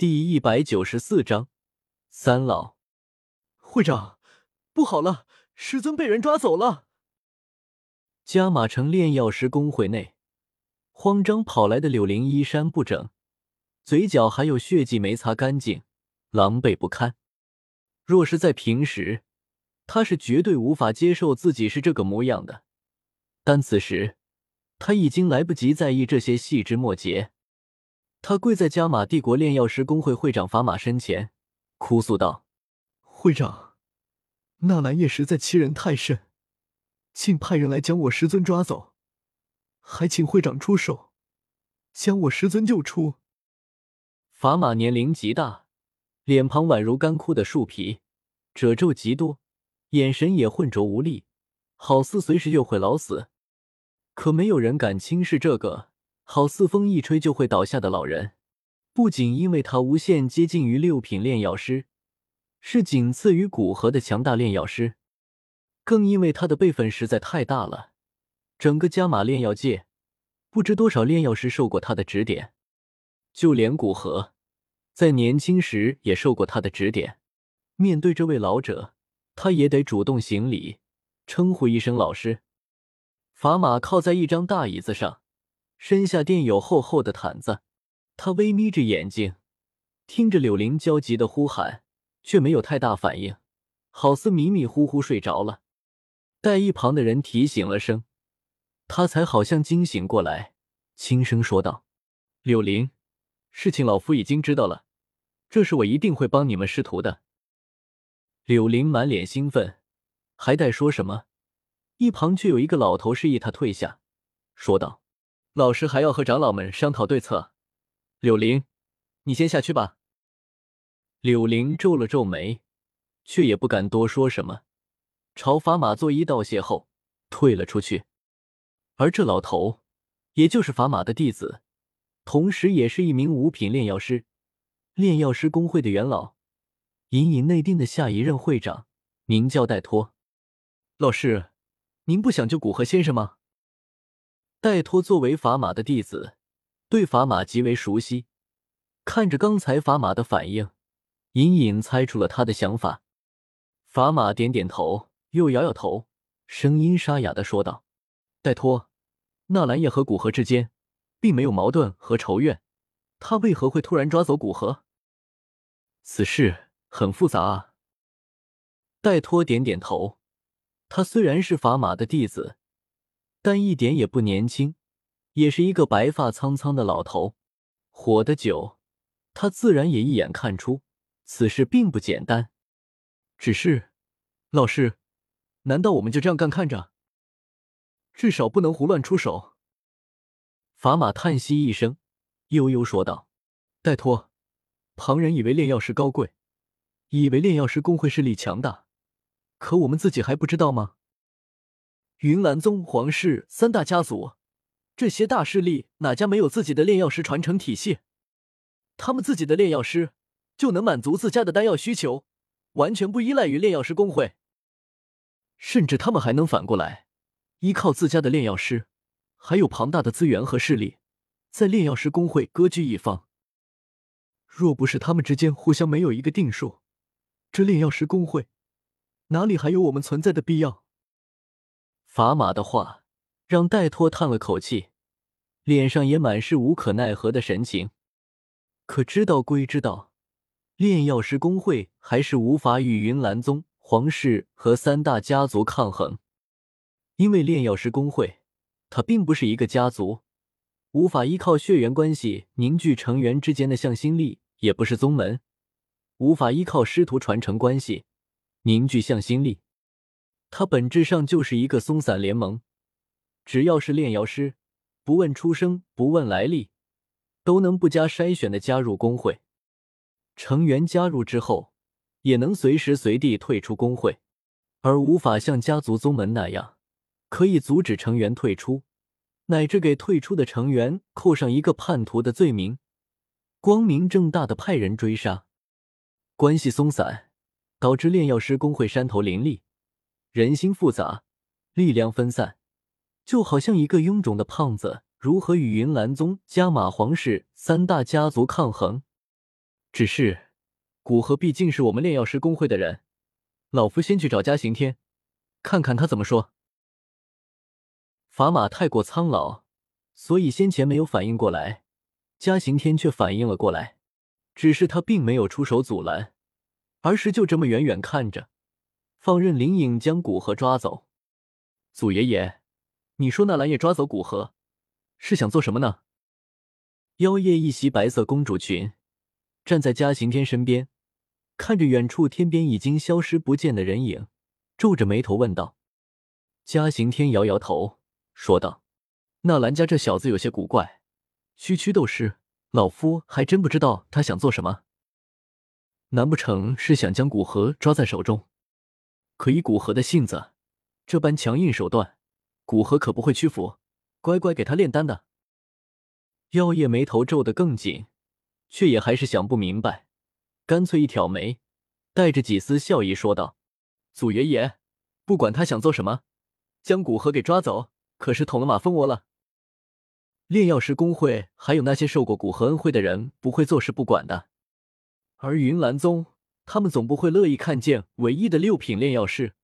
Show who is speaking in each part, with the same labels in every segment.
Speaker 1: 第一百九十四章，三老
Speaker 2: 会长，不好了，师尊被人抓走了。
Speaker 1: 加马城炼药师工会内，慌张跑来的柳灵衣衫不整，嘴角还有血迹没擦干净，狼狈不堪。若是在平时，他是绝对无法接受自己是这个模样的。但此时，他已经来不及在意这些细枝末节。他跪在加玛帝国炼药师公会会长法玛身前，哭诉道：“
Speaker 2: 会长，纳兰叶实在欺人太甚。”竟派人来将我师尊抓走，还请会长出手，将我师尊救出。
Speaker 1: 法玛年龄极大，脸庞宛如干枯的树皮，褶皱极多，眼神也浑浊无力，好似随时就会老死。可没有人敢轻视这个好似风一吹就会倒下的老人。不仅因为他无限接近于六品炼药师，是仅次于古河的强大炼药师。更因为他的辈分实在太大了，整个加玛炼药界，不知多少炼药师受过他的指点，就连古河，在年轻时也受过他的指点。面对这位老者，他也得主动行礼，称呼一声老师。法马靠在一张大椅子上，身下垫有厚厚的毯子，他微眯着眼睛，听着柳林焦急的呼喊，却没有太大反应，好似迷迷糊糊睡着了。待一旁的人提醒了声，他才好像惊醒过来，轻声说道：“柳林，事情老夫已经知道了，这事我一定会帮你们师徒的。”柳林满脸兴奋，还待说什么，一旁却有一个老头示意他退下，说道：“老师还要和长老们商讨对策，柳灵，你先下去吧。”柳灵皱了皱眉，却也不敢多说什么。朝法玛作揖道谢后，退了出去。而这老头，也就是法玛的弟子，同时也是一名五品炼药师，炼药师工会的元老，隐隐内定的下一任会长，名叫戴托。老师，您不想救古河先生吗？戴托作为法玛的弟子，对法玛极为熟悉，看着刚才法玛的反应，隐隐猜出了他的想法。法玛点点头。又摇摇头，声音沙哑的说道：“戴托，纳兰叶和古河之间并没有矛盾和仇怨，他为何会突然抓走古河？此事很复杂啊。”戴托点点头，他虽然是法玛的弟子，但一点也不年轻，也是一个白发苍苍的老头，活得久，他自然也一眼看出此事并不简单。只是，老师。难道我们就这样干看着？至少不能胡乱出手。法玛叹息一声，悠悠说道：“戴托，旁人以为炼药师高贵，以为炼药师工会势力强大，可我们自己还不知道吗？云岚宗、皇室三大家族，这些大势力哪家没有自己的炼药师传承体系？他们自己的炼药师就能满足自家的丹药需求，完全不依赖于炼药师工会。”甚至他们还能反过来，依靠自家的炼药师，还有庞大的资源和势力，在炼药师工会割据一方。若不是他们之间互相没有一个定数，这炼药师工会哪里还有我们存在的必要？砝码的话让戴托叹了口气，脸上也满是无可奈何的神情。可知道归知道，炼药师工会还是无法与云岚宗。皇室和三大家族抗衡，因为炼药师工会，它并不是一个家族，无法依靠血缘关系凝聚成员之间的向心力；也不是宗门，无法依靠师徒传承关系凝聚向心力。它本质上就是一个松散联盟，只要是炼药师，不问出生，不问来历，都能不加筛选的加入工会。成员加入之后。也能随时随地退出工会，而无法像家族宗门那样，可以阻止成员退出，乃至给退出的成员扣上一个叛徒的罪名，光明正大的派人追杀。关系松散，导致炼药师工会山头林立，人心复杂，力量分散，就好像一个臃肿的胖子如何与云岚宗、加马皇室三大家族抗衡。只是古河毕竟是我们炼药师工会的人，老夫先去找嘉刑天，看看他怎么说。砝码太过苍老，所以先前没有反应过来，嘉刑天却反应了过来，只是他并没有出手阻拦，而是就这么远远看着，放任灵影将古河抓走。祖爷爷，你说纳兰叶抓走古河，是想做什么呢？妖夜一袭白色公主裙，站在嘉刑天身边，看着远处天边已经消失不见的人影，皱着眉头问道。嘉刑天摇摇头。说道：“纳兰家这小子有些古怪，区区斗师，老夫还真不知道他想做什么。难不成是想将古河抓在手中？可以古河的性子，这般强硬手段，古河可不会屈服，乖乖给他炼丹的。”妖夜眉头皱得更紧，却也还是想不明白，干脆一挑眉，带着几丝笑意说道：“祖爷爷，不管他想做什么，将古河给抓走。”可是捅了马蜂窝了。炼药师公会还有那些受过古河恩惠的人不会坐视不管的，而云岚宗他们总不会乐意看见唯一的六品炼药师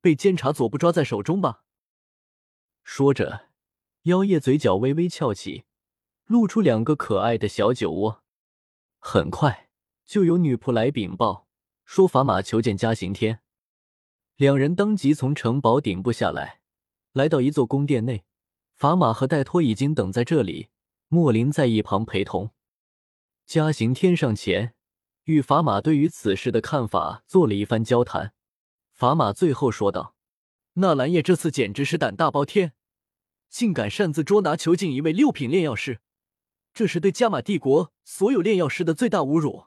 Speaker 1: 被监察左部抓在手中吧？说着，妖夜嘴角微微翘起，露出两个可爱的小酒窝。很快就有女仆来禀报，说法玛求见嘉刑天。两人当即从城堡顶部下来。来到一座宫殿内，法玛和戴托已经等在这里，莫林在一旁陪同。嘉行天上前，与法玛对于此事的看法做了一番交谈。法玛最后说道：“纳兰叶这次简直是胆大包天，竟敢擅自捉拿囚禁一位六品炼药师，这是对加玛帝国所有炼药师的最大侮辱。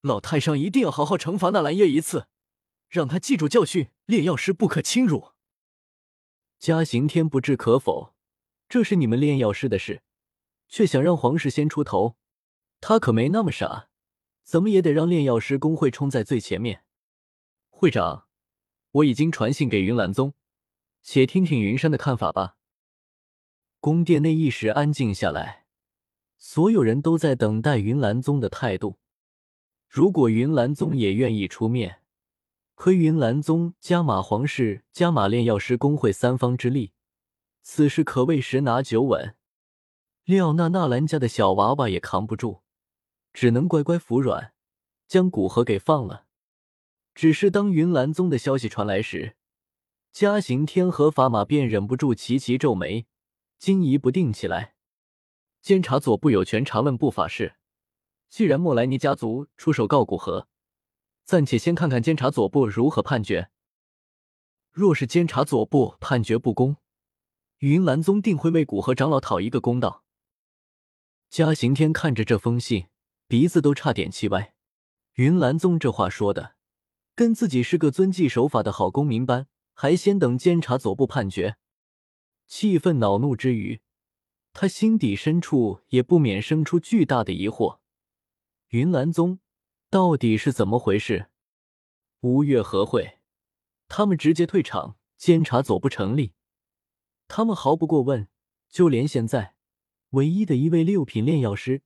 Speaker 1: 老太上一定要好好惩罚纳兰叶一次，让他记住教训，炼药师不可轻辱。”嘉刑天不置可否，这是你们炼药师的事，却想让皇室先出头，他可没那么傻，怎么也得让炼药师工会冲在最前面。会长，我已经传信给云岚宗，且听听云山的看法吧。宫殿内一时安静下来，所有人都在等待云岚宗的态度。如果云岚宗也愿意出面。和云岚宗、加玛皇室、加玛炼药师工会三方之力，此事可谓十拿九稳。廖娜纳兰家的小娃娃也扛不住，只能乖乖服软，将古河给放了。只是当云岚宗的消息传来时，嘉行天和法玛便忍不住齐齐皱眉，惊疑不定起来。监察左部有权查问不法事，既然莫莱尼家族出手告古河。暂且先看看监察左部如何判决。若是监察左部判决不公，云岚宗定会为古河长老讨一个公道。嘉行天看着这封信，鼻子都差点气歪。云岚宗这话说的，跟自己是个遵纪守法的好公民般，还先等监察左部判决。气愤恼怒之余，他心底深处也不免生出巨大的疑惑：云岚宗。到底是怎么回事？吴越和会，他们直接退场，监察左不成立，他们毫不过问。就连现在，唯一的一位六品炼药师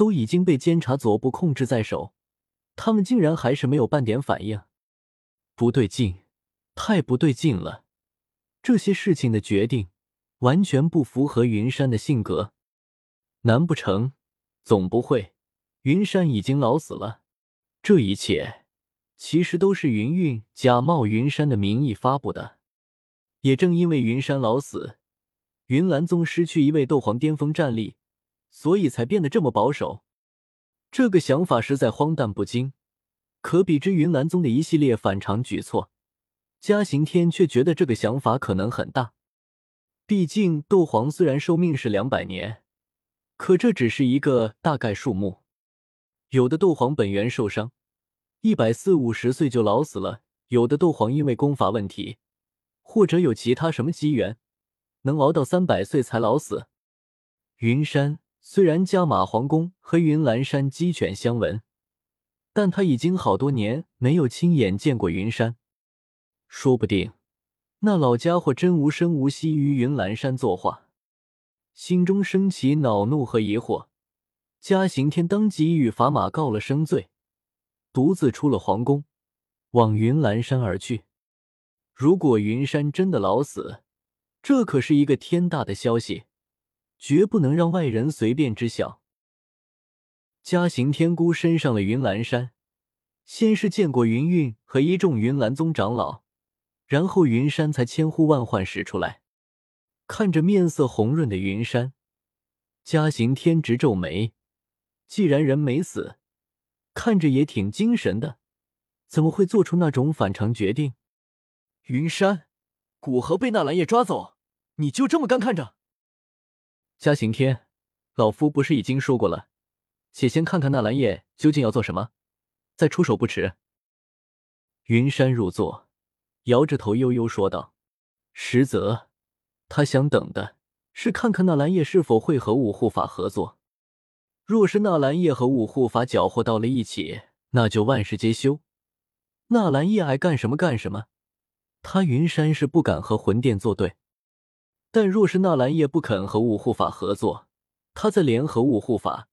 Speaker 1: 都已经被监察左部控制在手，他们竟然还是没有半点反应。不对劲，太不对劲了！这些事情的决定完全不符合云山的性格。难不成，总不会，云山已经老死了？这一切其实都是云韵假冒云山的名义发布的。也正因为云山老死，云岚宗失去一位斗皇巅峰战力，所以才变得这么保守。这个想法实在荒诞不经。可比之云岚宗的一系列反常举措，嘉刑天却觉得这个想法可能很大。毕竟斗皇虽然寿命是两百年，可这只是一个大概数目。有的斗皇本源受伤，一百四五十岁就老死了；有的斗皇因为功法问题，或者有其他什么机缘，能熬到三百岁才老死。云山虽然加马皇宫和云岚山鸡犬相闻，但他已经好多年没有亲眼见过云山，说不定那老家伙真无声无息于云岚山作画，心中升起恼怒和疑惑。嘉刑天当即与法码告了声罪，独自出了皇宫，往云岚山而去。如果云山真的老死，这可是一个天大的消息，绝不能让外人随便知晓。嘉行天孤身上了云岚山，先是见过云韵和一众云岚宗长老，然后云山才千呼万唤使出来。看着面色红润的云山，嘉行天直皱眉。既然人没死，看着也挺精神的，怎么会做出那种反常决定？
Speaker 2: 云山，古河被纳兰叶抓走，你就这么干看着？
Speaker 1: 嘉刑天，老夫不是已经说过了，且先看看纳兰叶究竟要做什么，再出手不迟。云山入座，摇着头悠悠说道：“实则，他想等的是看看纳兰叶是否会和五护法合作。若是纳兰叶和五护法搅和到了一起，那就万事皆休。纳兰叶爱干什么干什么。”他云山是不敢和魂殿作对，但若是纳兰叶不肯和五护法合作，他再联合五护法，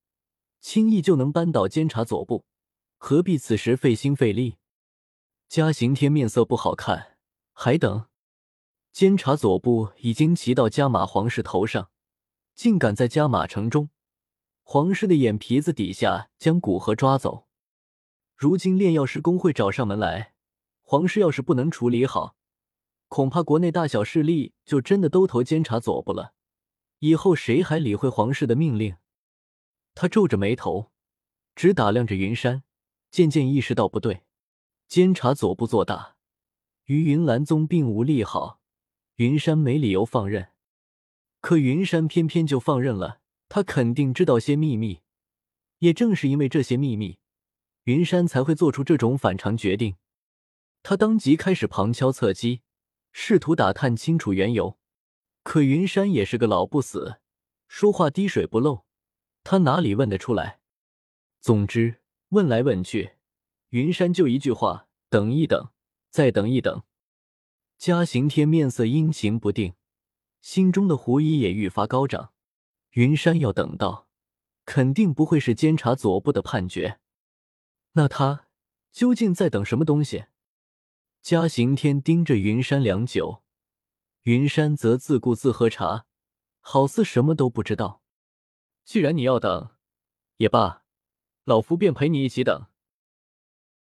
Speaker 1: 轻易就能扳倒监察左部，何必此时费心费力？嘉刑天面色不好看，还等？监察左部已经骑到加马皇室头上，竟敢在加马城中皇室的眼皮子底下将古河抓走。如今炼药师工会找上门来，皇室要是不能处理好，恐怕国内大小势力就真的都投监察左部了，以后谁还理会皇室的命令？他皱着眉头，只打量着云山，渐渐意识到不对。监察左部做大，于云岚宗并无利好，云山没理由放任。可云山偏偏就放任了，他肯定知道些秘密。也正是因为这些秘密，云山才会做出这种反常决定。他当即开始旁敲侧击。试图打探清楚缘由，可云山也是个老不死，说话滴水不漏，他哪里问得出来？总之问来问去，云山就一句话：等一等，再等一等。嘉刑天面色阴晴不定，心中的狐疑也愈发高涨。云山要等到，肯定不会是监察左部的判决，那他究竟在等什么东西？嘉行天盯着云山良久，云山则自顾自喝茶，好似什么都不知道。既然你要等，也罢，老夫便陪你一起等。